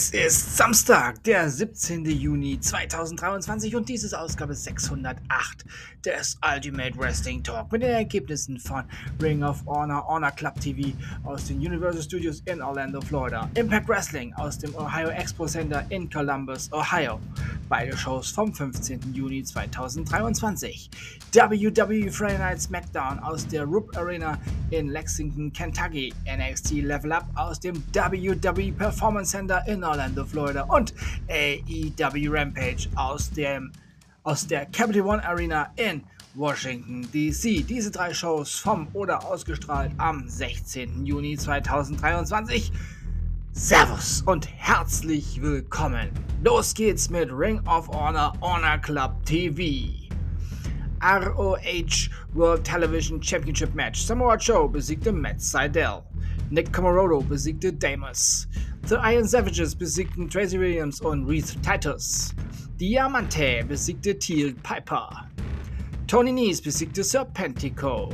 Es ist Samstag, der 17. Juni 2023 und dies ist Ausgabe 608 des Ultimate Wrestling Talk mit den Ergebnissen von Ring of Honor, Honor Club TV aus den Universal Studios in Orlando, Florida, Impact Wrestling aus dem Ohio Expo Center in Columbus, Ohio. Beide Shows vom 15. Juni 2023. WWE Friday Night SmackDown aus der Rupp Arena in Lexington, Kentucky. NXT Level Up aus dem WWE Performance Center in Orlando, Florida und AEW Rampage aus, dem, aus der Capital One Arena in Washington, D.C. Diese drei Shows vom oder ausgestrahlt am 16. Juni 2023. Servus und herzlich willkommen. Los geht's mit Ring of Honor Honor Club TV. ROH World Television Championship Match. Samoa Joe besiegte Matt Seidel. Nick Comorodo besiegte Damus. The Iron Savages besiegten Tracy Williams und Reith Titus. Diamante besiegte Teal Piper. Tony Nese besiegte Serpentico.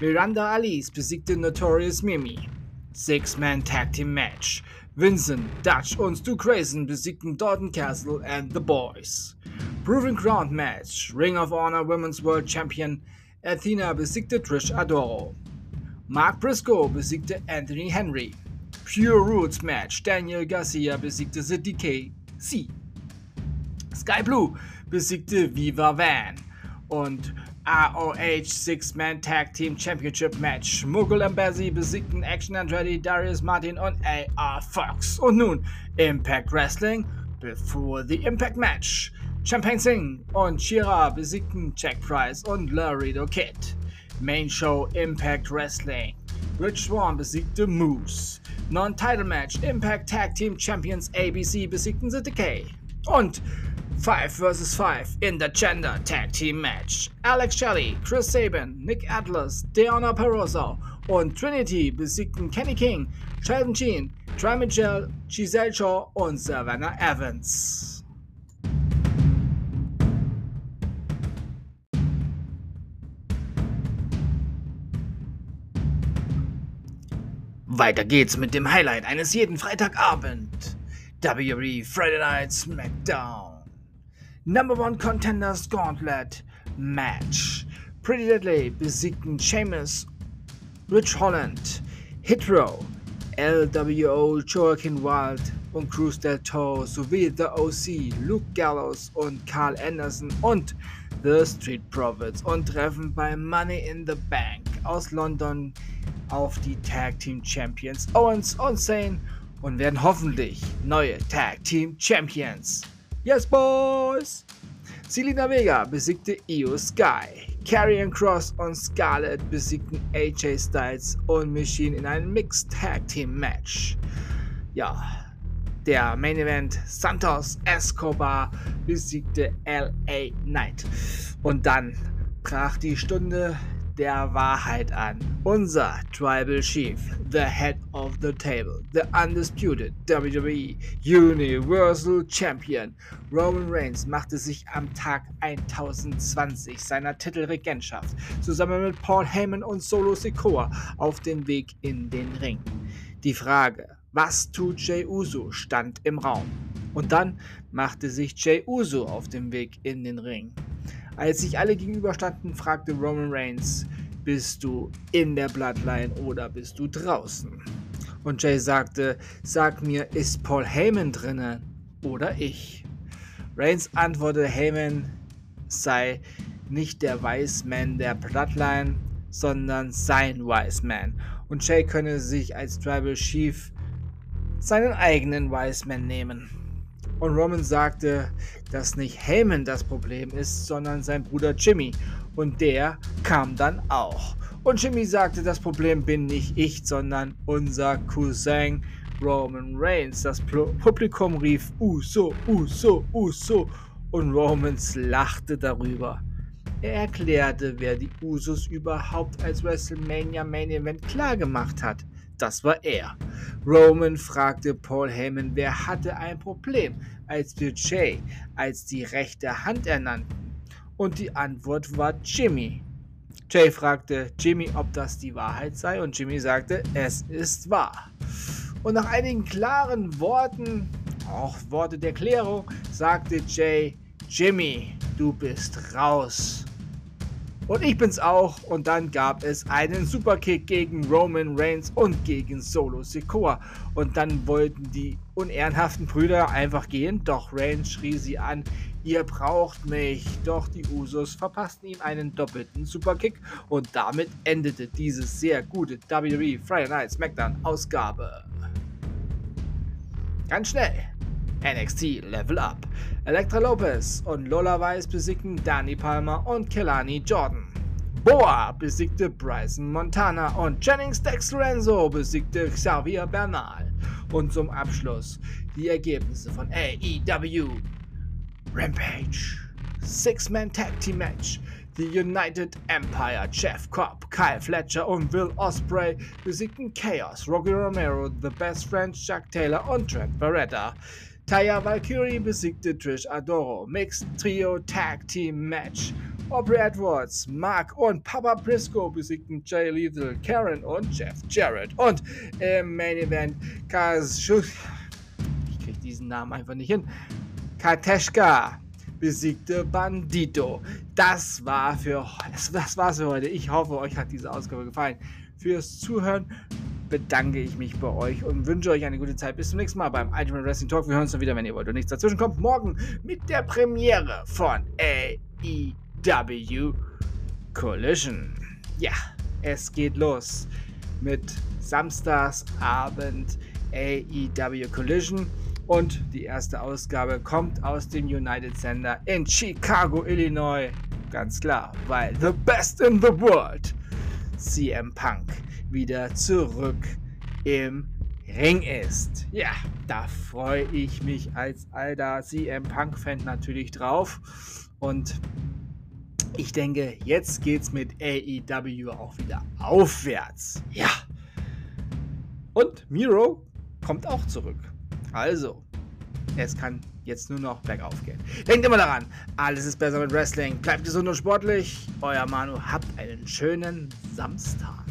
Miranda Alice besiegte Notorious Mimi. Six-Man Tag Team Match. Vincent, Dutch und Stu Grayson besiegten Dalton Castle and the Boys. Proving Ground Match. Ring of Honor Women's World Champion Athena besiegte Trish Adoro. Mark Briscoe besiegte Anthony Henry. Pure Roots Match. Daniel Garcia besiegte The DKC. Sky Blue besiegte Viva Van. Und ROH Six-Man Tag Team Championship Match. Mogul Embassy besiegten Action Andretti, Darius Martin und AR Fox. Und nun Impact Wrestling before the Impact Match. Champagne Singh und Shira besiegten Jack Price und Laredo Kid. Main Show Impact Wrestling. Rich Swan besiegte Moose. Non-Title Match Impact Tag Team Champions ABC besiegten The Decay. Und 5 vs 5 in the Gender Tag Team Match. Alex Shelley, Chris Sabin, Nick Atlas, Deanna Peroso und Trinity besiegten Kenny King, Sheldon Jean, Troy Mitchell, Giselle Shaw und Savannah Evans. Weiter geht's mit dem Highlight eines jeden Freitagabend. WWE Friday Night SmackDown. Number One Contenders Gauntlet Match. Pretty Deadly besiegten Sheamus, Rich Holland, Hitro, LWO Joaquin Wild und Cruz del Toro sowie The OC, Luke Gallows und Carl Anderson und The Street Profits und treffen bei Money in the Bank aus London auf die Tag Team Champions Owens und Zane und werden hoffentlich neue Tag Team Champions. Yes, boys! Selina Vega besiegte Io Sky. Karrion Cross und Scarlett besiegten AJ Styles und Machine in einem Mixed Tag Team Match. Ja, der Main Event Santos Escobar besiegte LA Knight. Und dann brach die Stunde der Wahrheit an. Unser Tribal Chief, the Head of the Table, the Undisputed WWE Universal Champion Roman Reigns machte sich am Tag 1020 seiner Titelregentschaft zusammen mit Paul Heyman und Solo Sikoa auf den Weg in den Ring. Die Frage, was tut Jey Uso, stand im Raum. Und dann machte sich Jey Uso auf den Weg in den Ring. Als sich alle gegenüberstanden, fragte Roman Reigns, bist du in der Bloodline oder bist du draußen? Und Jay sagte, sag mir, ist Paul Heyman drinnen oder ich? Reigns antwortete, Heyman sei nicht der Wise Man der Bloodline, sondern sein Wise Man. Und Jay könne sich als Tribal Chief seinen eigenen Wise Man nehmen. Und Roman sagte, dass nicht Heyman das Problem ist, sondern sein Bruder Jimmy. Und der kam dann auch. Und Jimmy sagte, das Problem bin nicht ich, sondern unser Cousin Roman Reigns. Das Publikum rief Uso, Uso, Uso. Und Romans lachte darüber. Er erklärte, wer die Usos überhaupt als WrestleMania Main Event klargemacht hat. Das war er. Roman fragte Paul Heyman, wer hatte ein Problem, als wir Jay als die rechte Hand ernannten. Und die Antwort war Jimmy. Jay fragte Jimmy, ob das die Wahrheit sei, und Jimmy sagte, es ist wahr. Und nach einigen klaren Worten Auch Worte der Klärung sagte Jay, Jimmy, du bist raus. Und ich bin's auch. Und dann gab es einen Superkick gegen Roman Reigns und gegen Solo Sikoa. Und dann wollten die unehrenhaften Brüder einfach gehen. Doch Reigns schrie sie an, ihr braucht mich. Doch die Usos verpassten ihm einen doppelten Superkick. Und damit endete diese sehr gute WWE Friday Night SmackDown Ausgabe. Ganz schnell. NXT Level Up. Elektra Lopez und Lola Weiss besiegten Danny Palmer und Kelani Jordan. Boa besiegte Bryson Montana und Jennings Dex Lorenzo besiegte Xavier Bernal. Und zum Abschluss die Ergebnisse von AEW. Rampage. Six-Man Tag Team Match. The United Empire, Jeff Cobb, Kyle Fletcher und Will Osprey besiegten Chaos, Rocky Romero, The Best Friends, Chuck Taylor und Trent Barretta. Taya Valkyrie besiegte Trish Adoro. Mixed Trio Tag Team Match. Aubrey Edwards, Mark und Papa Briscoe besiegten Jay Lethal, Karen und Jeff Jarrett. Und im Main Event Kaz ich krieg diesen Namen einfach nicht hin. Kateshka besiegte Bandito. Das war für das, das war's für heute. Ich hoffe, euch hat diese Ausgabe gefallen. Fürs Zuhören bedanke ich mich bei euch und wünsche euch eine gute Zeit. Bis zum nächsten Mal beim Ultimate Wrestling Talk. Wir hören uns dann wieder, wenn ihr wollt und nichts dazwischen kommt. Morgen mit der Premiere von AEW Collision. Ja, es geht los mit Samstagsabend AEW Collision. Und die erste Ausgabe kommt aus dem United Center in Chicago, Illinois. Ganz klar, weil the best in the world, CM Punk wieder zurück im Ring ist. Ja, da freue ich mich als alter CM Punk-Fan natürlich drauf. Und ich denke, jetzt geht's mit AEW auch wieder aufwärts. Ja. Und Miro kommt auch zurück. Also, es kann jetzt nur noch bergauf gehen. Denkt immer daran, alles ist besser mit Wrestling. Bleibt gesund und sportlich. Euer Manu, habt einen schönen Samstag.